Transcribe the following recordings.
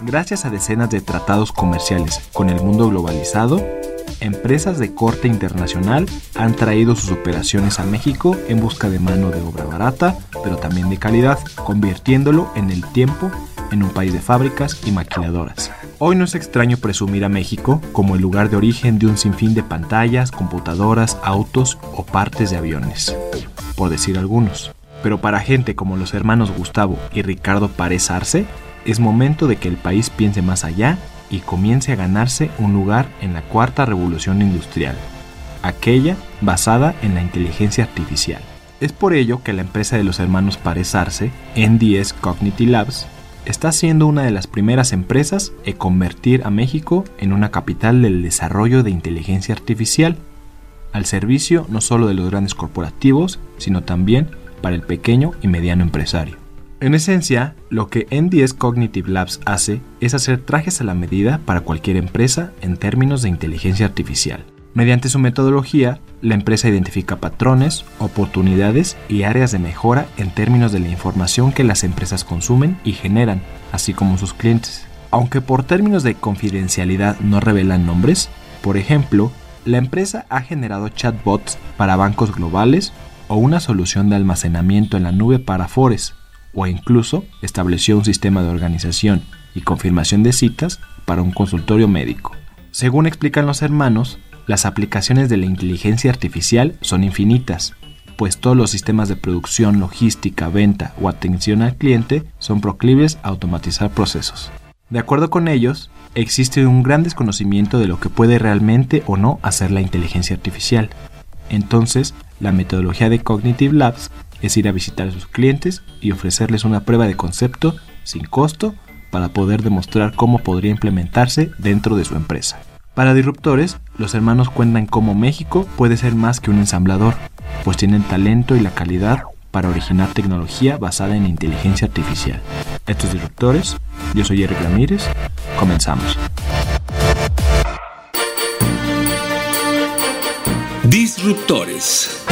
Gracias a decenas de tratados comerciales con el mundo globalizado, empresas de corte internacional han traído sus operaciones a México en busca de mano de obra barata, pero también de calidad, convirtiéndolo en el tiempo en un país de fábricas y maquiladoras. Hoy no es extraño presumir a México como el lugar de origen de un sinfín de pantallas, computadoras, autos o partes de aviones, por decir algunos. Pero para gente como los hermanos Gustavo y Ricardo Párez Arce, es momento de que el país piense más allá y comience a ganarse un lugar en la cuarta revolución industrial, aquella basada en la inteligencia artificial. Es por ello que la empresa de los hermanos Párez Arce, NDS Cognitive Labs, está siendo una de las primeras empresas en convertir a México en una capital del desarrollo de inteligencia artificial, al servicio no solo de los grandes corporativos, sino también para el pequeño y mediano empresario. En esencia, lo que NDS Cognitive Labs hace es hacer trajes a la medida para cualquier empresa en términos de inteligencia artificial. Mediante su metodología, la empresa identifica patrones, oportunidades y áreas de mejora en términos de la información que las empresas consumen y generan, así como sus clientes. Aunque por términos de confidencialidad no revelan nombres, por ejemplo, la empresa ha generado chatbots para bancos globales o una solución de almacenamiento en la nube para Fores, o incluso estableció un sistema de organización y confirmación de citas para un consultorio médico. Según explican los hermanos, las aplicaciones de la inteligencia artificial son infinitas, pues todos los sistemas de producción, logística, venta o atención al cliente son proclives a automatizar procesos. De acuerdo con ellos, existe un gran desconocimiento de lo que puede realmente o no hacer la inteligencia artificial. Entonces, la metodología de Cognitive Labs es ir a visitar a sus clientes y ofrecerles una prueba de concepto sin costo para poder demostrar cómo podría implementarse dentro de su empresa. Para disruptores, los hermanos cuentan cómo México puede ser más que un ensamblador, pues tienen talento y la calidad para originar tecnología basada en inteligencia artificial. Estos disruptores, yo soy Eric Ramírez, comenzamos. Disruptores.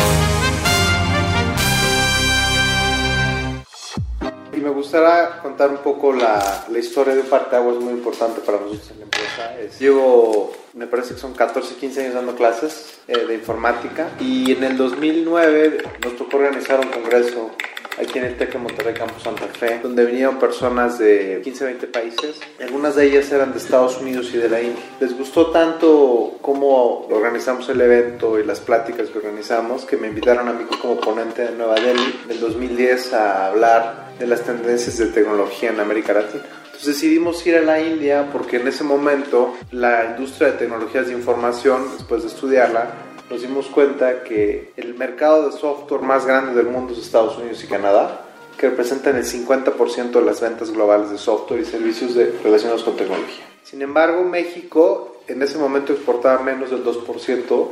Gustaría contar un poco la, la historia de un parteaguas muy importante para nosotros en la empresa. Es, llevo, me parece que son 14, 15 años dando clases eh, de informática y en el 2009 nos tocó organizar un congreso aquí en el TEC de Monterrey Campus Santa Fe, donde vinieron personas de 15, 20 países. Algunas de ellas eran de Estados Unidos y de la India. Les gustó tanto cómo organizamos el evento y las pláticas que organizamos que me invitaron a mí como ponente de Nueva Delhi del 2010 a hablar de las tendencias de tecnología en América Latina. Entonces decidimos ir a la India porque en ese momento la industria de tecnologías de información, después de estudiarla, nos dimos cuenta que el mercado de software más grande del mundo es Estados Unidos y Canadá, que representan el 50% de las ventas globales de software y servicios de, relacionados con tecnología. Sin embargo, México en ese momento exportaba menos del 2%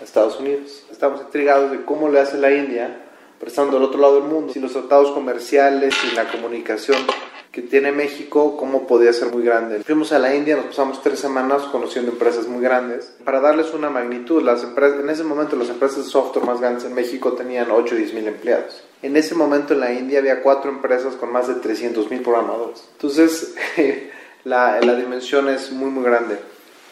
a Estados Unidos. Estamos intrigados de cómo le hace la India, pero estando del otro lado del mundo, si los tratados comerciales y la comunicación que tiene México, cómo podía ser muy grande. Fuimos a la India, nos pasamos tres semanas conociendo empresas muy grandes. Para darles una magnitud, las empresas, en ese momento las empresas de software más grandes en México tenían 8 o 10 mil empleados. En ese momento en la India había cuatro empresas con más de 300 mil programadores. Entonces, la, la dimensión es muy, muy grande.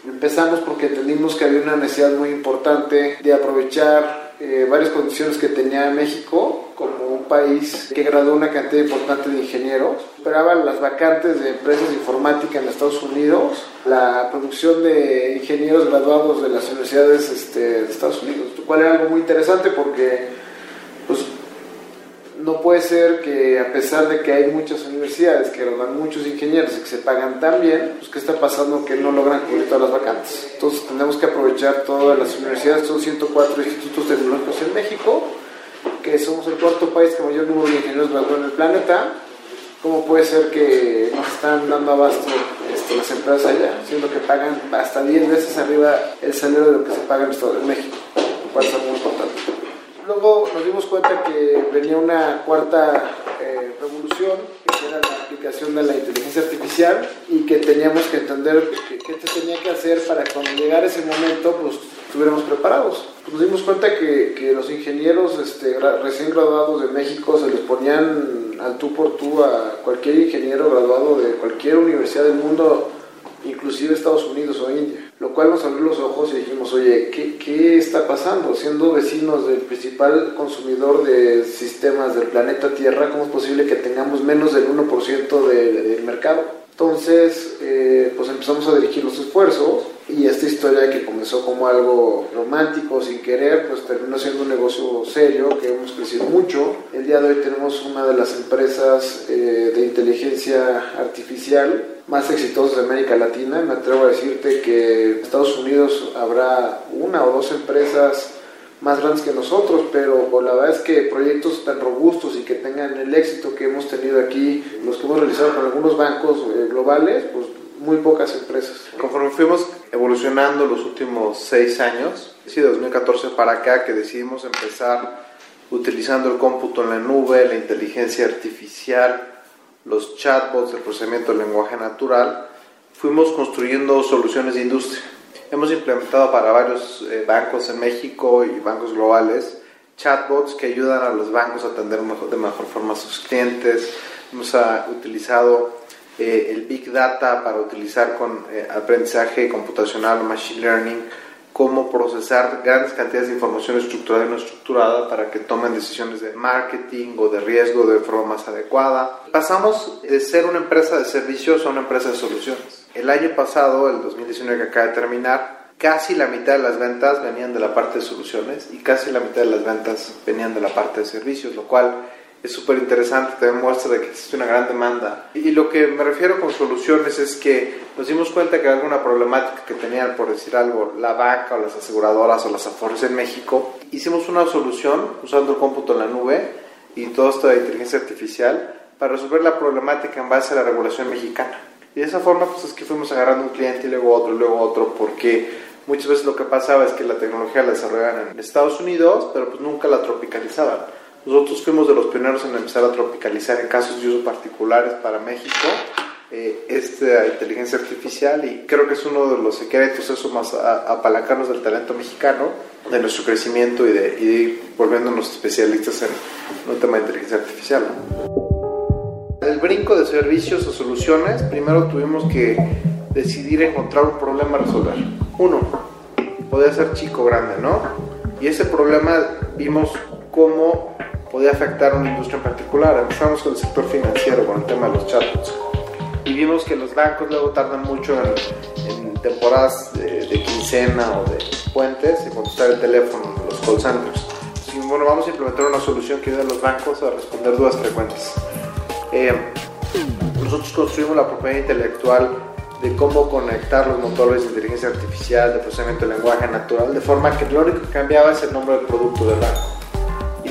Empezamos porque entendimos que había una necesidad muy importante de aprovechar eh, varias condiciones que tenía México como un país que graduó una cantidad importante de ingenieros. Esperaban las vacantes de empresas de informática en Estados Unidos, la producción de ingenieros graduados de las universidades este, de Estados Unidos, lo cual era algo muy interesante porque no puede ser que a pesar de que hay muchas universidades que graduan muchos ingenieros y que se pagan tan bien, pues qué está pasando que no logran cubrir todas las vacantes. Entonces tenemos que aprovechar todas las universidades, son 104 institutos tecnológicos en México, que somos el cuarto país que mayor número de ingenieros gradúa en el planeta ¿Cómo puede ser que no están dando abasto este, las empresas allá, siendo que pagan hasta 10 veces arriba el salario de lo que se paga en México? Lo cual es muy importante. Luego nos dimos cuenta que venía una cuarta eh, revolución, que era la aplicación de la inteligencia artificial y que teníamos que entender qué se tenía que hacer para que cuando llegara ese momento, pues estuviéramos preparados. Nos dimos cuenta que, que los ingenieros este, recién graduados de México se les ponían al tú por tú a cualquier ingeniero graduado de cualquier universidad del mundo, inclusive Estados Unidos o India. Lo cual nos abrió los ojos y dijimos, oye, ¿qué, ¿qué está pasando? Siendo vecinos del principal consumidor de sistemas del planeta Tierra, ¿cómo es posible que tengamos menos del 1% del mercado? Entonces, eh, pues empezamos a dirigir los esfuerzos y esta historia que comenzó como algo romántico, sin querer, pues terminó siendo un negocio serio que hemos crecido mucho. El día de hoy tenemos una de las empresas eh, de inteligencia artificial más exitosas de América Latina. Me atrevo a decirte que en Estados Unidos habrá una o dos empresas más grandes que nosotros, pero la verdad es que proyectos tan robustos y que tengan el éxito que hemos tenido aquí, los que hemos realizado con algunos bancos eh, globales, pues muy pocas empresas. Conforme fuimos evolucionando los últimos seis años, sí, 2014 para acá, que decidimos empezar utilizando el cómputo en la nube, la inteligencia artificial, los chatbots, el procesamiento del lenguaje natural, fuimos construyendo soluciones de industria Hemos implementado para varios eh, bancos en México y bancos globales chatbots que ayudan a los bancos a atender de mejor forma a sus clientes. Hemos uh, utilizado eh, el Big Data para utilizar con eh, aprendizaje computacional Machine Learning cómo procesar grandes cantidades de información estructurada y no estructurada para que tomen decisiones de marketing o de riesgo de forma más adecuada. Pasamos de ser una empresa de servicios a una empresa de soluciones. El año pasado, el 2019 que acaba de terminar, casi la mitad de las ventas venían de la parte de soluciones y casi la mitad de las ventas venían de la parte de servicios, lo cual es súper interesante, te demuestra de que existe una gran demanda. Y lo que me refiero con soluciones es que nos dimos cuenta que alguna problemática que tenían, por decir algo, la banca o las aseguradoras o las afores en México, hicimos una solución usando el cómputo en la nube y toda esta inteligencia artificial para resolver la problemática en base a la regulación mexicana. Y de esa forma, pues es que fuimos agarrando un cliente y luego otro, y luego otro, porque muchas veces lo que pasaba es que la tecnología la desarrollaban en Estados Unidos, pero pues nunca la tropicalizaban. Nosotros fuimos de los pioneros en empezar a tropicalizar en casos de uso particulares para México eh, esta inteligencia artificial y creo que es uno de los secretos, eso más a, apalancarnos del talento mexicano, de nuestro crecimiento y de, y de ir volviéndonos especialistas en, un tema de inteligencia artificial. El brinco de servicios o soluciones, primero tuvimos que decidir encontrar un problema a resolver. Uno, podía ser chico grande, ¿no? Y ese problema vimos cómo podía afectar a una industria en particular. Empezamos con el sector financiero, con el tema de los chatbots. Y vimos que los bancos luego tardan mucho en, temporadas de, quincena o de puentes en contestar el teléfono, los call centers. Y bueno, vamos a implementar una solución que ayude a los bancos a responder dudas frecuentes. Eh, nosotros construimos la propiedad intelectual de cómo conectar los motores de inteligencia artificial, de procesamiento de lenguaje natural, de forma que lo único que cambiaba es el nombre del producto del banco.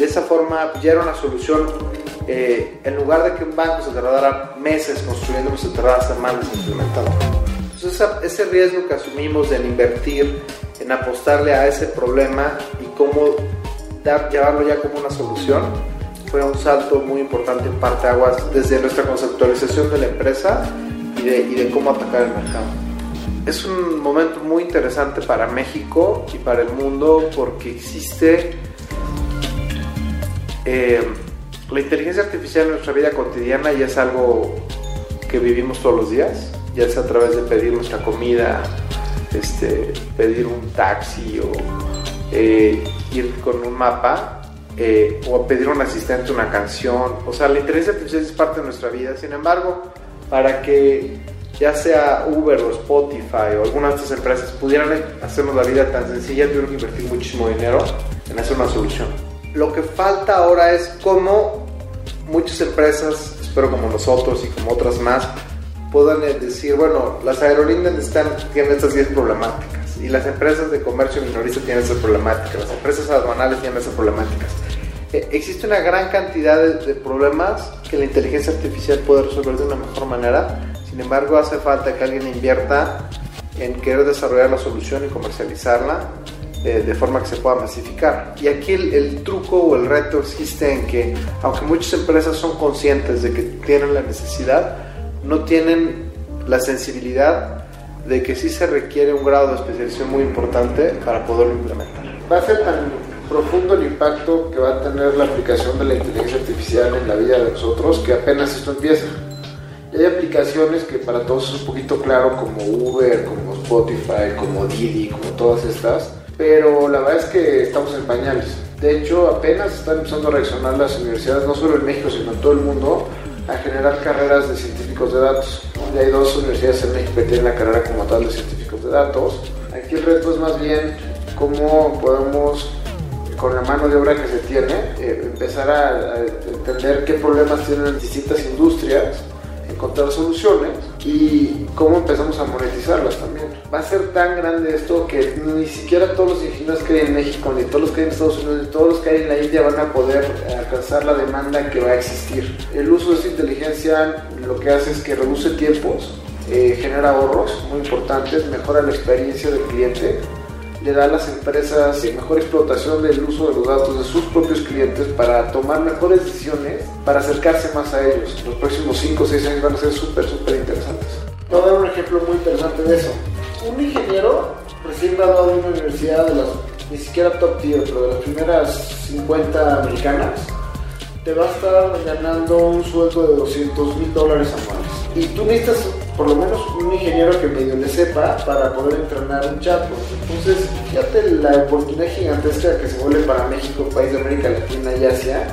De esa forma ya era una solución, eh, en lugar de que un banco se tardara meses construyendo, se tardara semanas implementando. Entonces ese riesgo que asumimos de invertir, en apostarle a ese problema y cómo dar, llevarlo ya como una solución, fue un salto muy importante en parte aguas desde nuestra conceptualización de la empresa y de cómo atacar el mercado. Es un momento muy interesante para México y para el mundo porque existe eh, la inteligencia artificial en nuestra vida cotidiana y es algo que vivimos todos los días, ya sea a través de pedir nuestra comida, este, pedir un taxi o eh, ir con un mapa eh, o pedir a un asistente una canción. O sea, la inteligencia artificial es parte de nuestra vida. Sin embargo, para que ya sea Uber o Spotify o alguna de estas empresas pudieran hacernos la vida tan sencilla, tuvieron que invertir muchísimo dinero en hacer una solución. Lo que falta ahora es cómo muchas empresas, espero como nosotros y como otras más, puedan decir, bueno, las aerolíneas están, tienen estas 10 problemáticas y las empresas de comercio minorista tienen esas problemáticas, las empresas aduanales tienen esas problemáticas eh, existe una gran cantidad de, problemas que la inteligencia artificial puede resolver de una mejor manera. Sin embargo, hace falta que alguien invierta en querer desarrollar la solución y comercializarla eh, de forma que se pueda masificar. Y aquí el, el, truco o el reto existe en que, aunque muchas empresas son conscientes de que tienen la necesidad, no tienen la sensibilidad de que sí se requiere un grado de especialización muy importante para poderlo implementar. Va a ser tan profundo el impacto que va a tener la aplicación de la inteligencia artificial en la vida de nosotros que apenas esto empieza. Y hay aplicaciones que para todos es un poquito claro como Uber, como Spotify, como Didi, como todas estas, pero la verdad es que estamos en pañales. De hecho, apenas están empezando a reaccionar las universidades, no solo en México, sino en todo el mundo, a generar carreras de científicos de datos. Ya hay dos universidades en México que tienen la carrera como tal de científicos de datos. Aquí el reto es más bien cómo podemos, con la mano de obra que se tiene, eh, empezar a, a entender qué problemas tienen distintas industrias encontrar soluciones y cómo empezamos a monetizarlas también. Va a ser tan grande esto que ni siquiera todos los ingenieros que hay en México, ni todos los que hay en Estados Unidos, ni todos los que hay en la India van a poder alcanzar la demanda que va a existir. El uso de esta inteligencia lo que hace es que reduce tiempos, eh, genera ahorros muy importantes, mejora la experiencia del cliente le da a las empresas mejor explotación del uso de los datos de sus propios clientes para tomar mejores decisiones, para acercarse más a ellos. Los próximos 5 o 6 años van a ser súper, súper interesantes. Voy a dar un ejemplo muy interesante de eso. Un ingeniero recién graduado de una universidad de las, ni siquiera top tier, pero de las primeras 50 americanas, te va a estar ganando un sueldo de 200 mil dólares anuales. Y tú necesitas por lo menos un ingeniero que medio le sepa para poder entrenar un chatbot. Entonces, fíjate la oportunidad gigantesca que se vuelve para México, país de América Latina y Asia,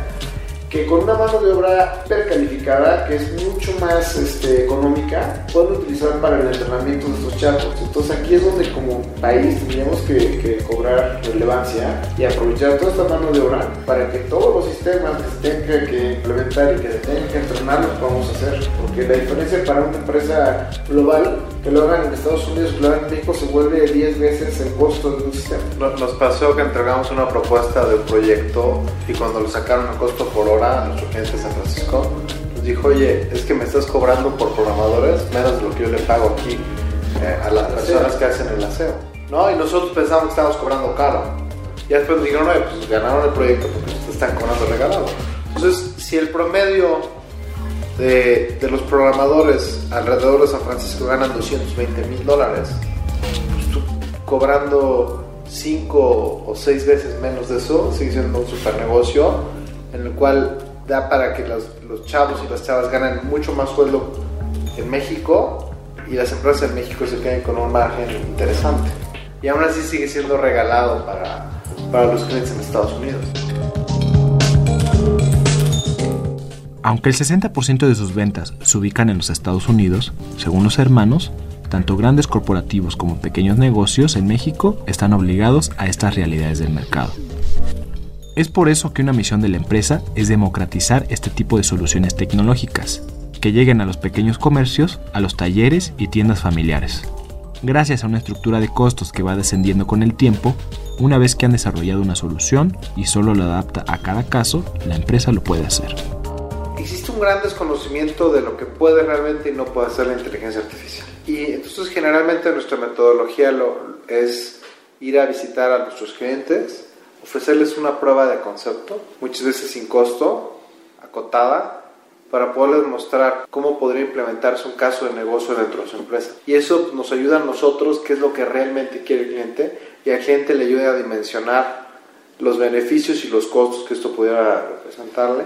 que con una mano de obra calificada, que es mucho más este, económica, pueden utilizar para el entrenamiento de estos chatbots. Entonces aquí es donde como país tendríamos que, cobrar relevancia y aprovechar toda esta mano de obra para que todos los sistemas que se tengan que implementar y que se tengan que entrenar los podamos hacer. Porque la diferencia para una empresa global que lo hagan en Estados Unidos, que lo hagan en México, se vuelve 10 veces el costo de un sistema. Nos pasó que entregamos una propuesta de un proyecto y cuando lo sacaron a costo por hora, nuestro cliente de San Francisco nos dijo, oye, es que me estás cobrando por programadores menos de lo que yo le pago aquí eh, a las personas que hacen el aseo. ¿No? Y nosotros pensamos que estábamos cobrando caro. Y después nos dijeron, oye, pues ganaron el proyecto porque te están cobrando regalado. Entonces, si el promedio de, los programadores alrededor de San Francisco ganan 220 mil dólares, pues cobrando 5 o 6 veces menos de eso, sigue siendo un super negocio en el cual da para que los, los chavos y las chavas ganen mucho más sueldo en México y las empresas en México se queden con un margen interesante. Y aún así sigue siendo regalado para, para los clientes en Estados Unidos. Aunque el 60% de sus ventas se ubican en los Estados Unidos, según los hermanos, tanto grandes corporativos como pequeños negocios en México están obligados a estas realidades del mercado. Es por eso que una misión de la empresa es democratizar este tipo de soluciones tecnológicas, que lleguen a los pequeños comercios, a los talleres y tiendas familiares. Gracias a una estructura de costos que va descendiendo con el tiempo, una vez que han desarrollado una solución y solo lo adapta a cada caso, la empresa lo puede hacer un gran desconocimiento de lo que puede realmente y no puede hacer la inteligencia artificial. Y entonces generalmente nuestra metodología lo, es ir a visitar a nuestros clientes, ofrecerles una prueba de concepto, muchas veces sin costo, acotada, para poderles mostrar cómo podría implementarse un caso de negocio dentro de su empresa. Y eso nos ayuda a nosotros, qué es lo que realmente quiere el cliente, y al cliente le ayuda a dimensionar los beneficios y los costos que esto pudiera representarle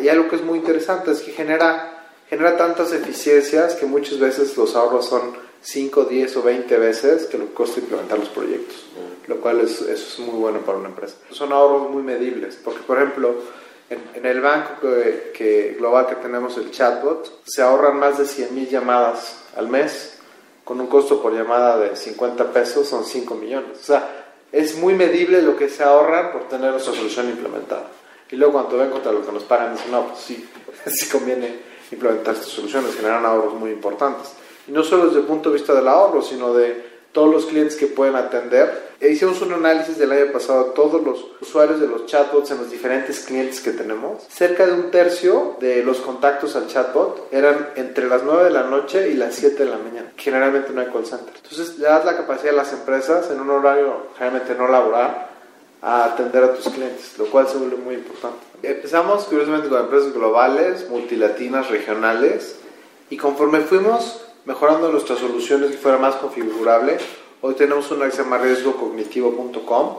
y algo que es muy interesante es que genera, genera tantas eficiencias que muchas veces los ahorros son 5, 10 o 20 veces que lo que cuesta implementar los proyectos, lo cual es, eso es muy bueno para una empresa. Son ahorros muy medibles, porque por ejemplo, en, el banco que, que, global que tenemos, el chatbot, se ahorran más de 100 mil llamadas al mes, con un costo por llamada de 50 pesos, son 5 millones. O sea, es muy medible lo que se ahorran por tener nuestra solución implementada. Y luego cuando ven contra lo que nos pagan, dicen, no, pues sí, sí conviene implementar estas soluciones, generan ahorros muy importantes. Y no solo desde el punto de vista del ahorro, sino de todos los clientes que pueden atender, E hicimos un análisis del año pasado a todos los usuarios de los chatbots en los diferentes clientes que tenemos. Cerca de un tercio de los contactos al chatbot eran entre las 9 de la noche y las 7 de la mañana. Generalmente no hay call center. Entonces le das la capacidad a las empresas en un horario generalmente no laboral a atender a tus clientes, lo cual se vuelve muy importante. Empezamos curiosamente con empresas globales, multilatinas, regionales, y conforme fuimos mejorando nuestras soluciones que fuera más configurable, hoy tenemos una que se llama riesgocognitivo.com,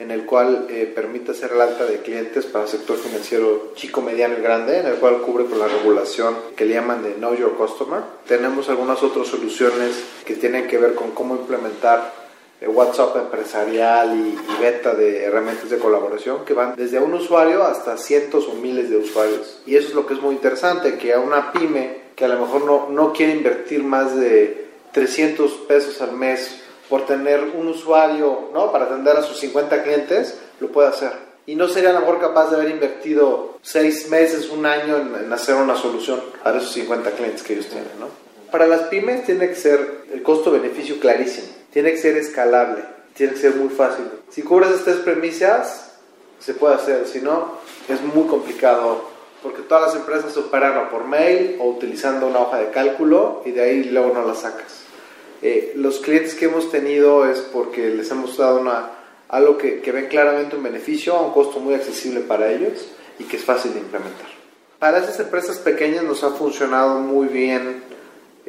en el cual eh, permite hacer el alta de clientes para el sector financiero chico, mediano y grande, en el cual cubre con la regulación que le llaman de Know Your Customer. Tenemos algunas otras soluciones que tienen que ver con cómo implementar WhatsApp empresarial y, y, venta de herramientas de colaboración que van desde un usuario hasta cientos o miles de usuarios. Y eso es lo que es muy interesante, que a una pyme que a lo mejor no, no quiere invertir más de 300 pesos al mes por tener un usuario ¿no? para atender a sus 50 clientes, lo puede hacer. Y no sería a lo mejor capaz de haber invertido 6 meses, un año en, en hacer una solución para esos 50 clientes que ellos tienen. ¿no? Para las pymes tiene que ser el costo-beneficio clarísimo tiene que ser escalable, tiene que ser muy fácil. Si cubres estas premisas, se puede hacer, si no, es muy complicado, porque todas las empresas operan por mail o utilizando una hoja de cálculo y de ahí luego no la sacas. Eh, los clientes que hemos tenido es porque les hemos dado una, algo que, que ven claramente un beneficio a un costo muy accesible para ellos y que es fácil de implementar. Para esas empresas pequeñas nos ha funcionado muy bien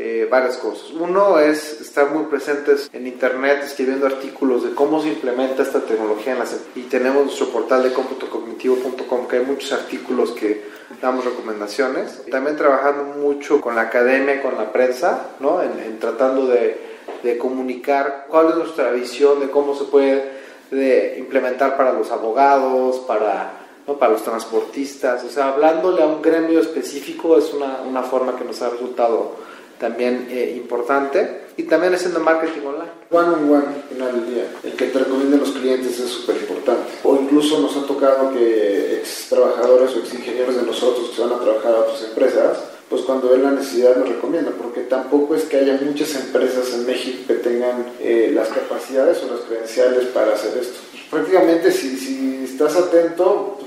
eh, varias cosas. Uno es estar muy presentes en Internet escribiendo artículos de cómo se implementa esta tecnología en las y tenemos nuestro portal de cómputocognitivo.com que hay muchos artículos que damos recomendaciones. También trabajando mucho con la academia, con la prensa, ¿no? en, tratando de, de, comunicar cuál es nuestra visión de cómo se puede de implementar para los abogados, para, ¿no? para los transportistas. O sea, hablándole a un gremio específico es una, una forma que nos ha resultado también eh, importante y también haciendo marketing online. One on one, final del día. El que te recomienden los clientes es súper importante. O incluso nos ha tocado que ex trabajadores o ex ingenieros de nosotros que van a trabajar a otras empresas, pues cuando ven la necesidad nos recomiendan, porque tampoco es que haya muchas empresas en México que tengan eh, las capacidades o las credenciales para hacer esto. Prácticamente si, si estás atento,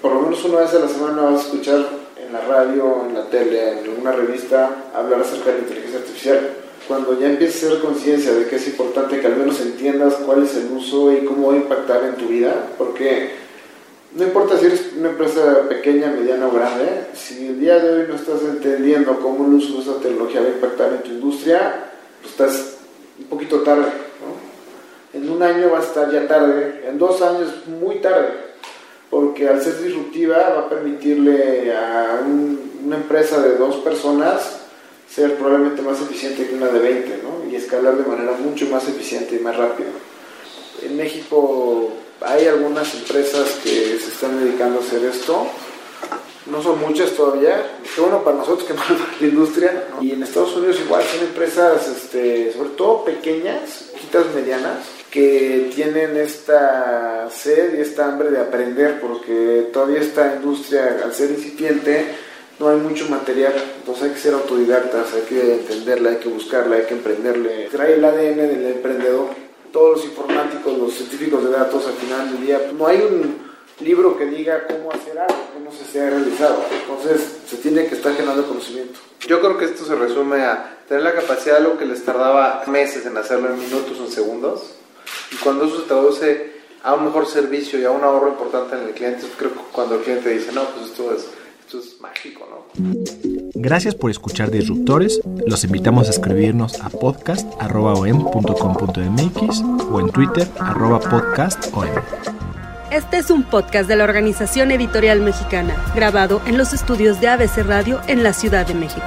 por lo menos una vez a la semana vas a escuchar en la radio, en la tele, en una revista, hablar acerca de la inteligencia artificial. Cuando ya empieces a hacer conciencia de que es importante que al menos entiendas cuál es el uso y cómo va a impactar en tu vida, porque no importa si eres una empresa pequeña, mediana o grande, si el día de hoy no estás entendiendo cómo el uso de esa tecnología va a impactar en tu industria, pues estás un poquito tarde. En un año va a estar ya tarde, en dos años muy tarde porque al ser disruptiva va a permitirle a una empresa de dos personas ser probablemente más eficiente que una de 20, ¿no? Y escalar de manera mucho más eficiente y más rápida. En México hay algunas empresas que se están dedicando a hacer esto, no son muchas todavía, qué bueno para nosotros, que para la industria, y en Estados Unidos igual son empresas, este, sobre todo pequeñas, poquitas medianas, que tienen esta sed y esta hambre de aprender, porque todavía esta industria, al ser incipiente, no hay mucho material, entonces hay que ser autodidactas, hay que entenderla, hay que buscarla, hay que emprenderle. Trae el ADN del emprendedor. Todos los informáticos, los científicos de datos, al final del día, no hay un libro que diga cómo hacer algo que no se sea realizado. Entonces se tiene que estar generando conocimiento. Yo creo que esto se resume a tener la capacidad de lo que les tardaba meses en hacerlo en minutos o en segundos y cuando eso se traduce a un mejor servicio y a un ahorro importante en el cliente, creo que cuando el cliente dice, no, pues esto es, esto es mágico, ¿no? Gracias por escuchar Disruptores. Los invitamos a escribirnos a podcast.om.com.mx o en Twitter arroba podcastom. Este es un podcast de la Organización Editorial Mexicana, grabado en los estudios de ABC Radio en la Ciudad de México.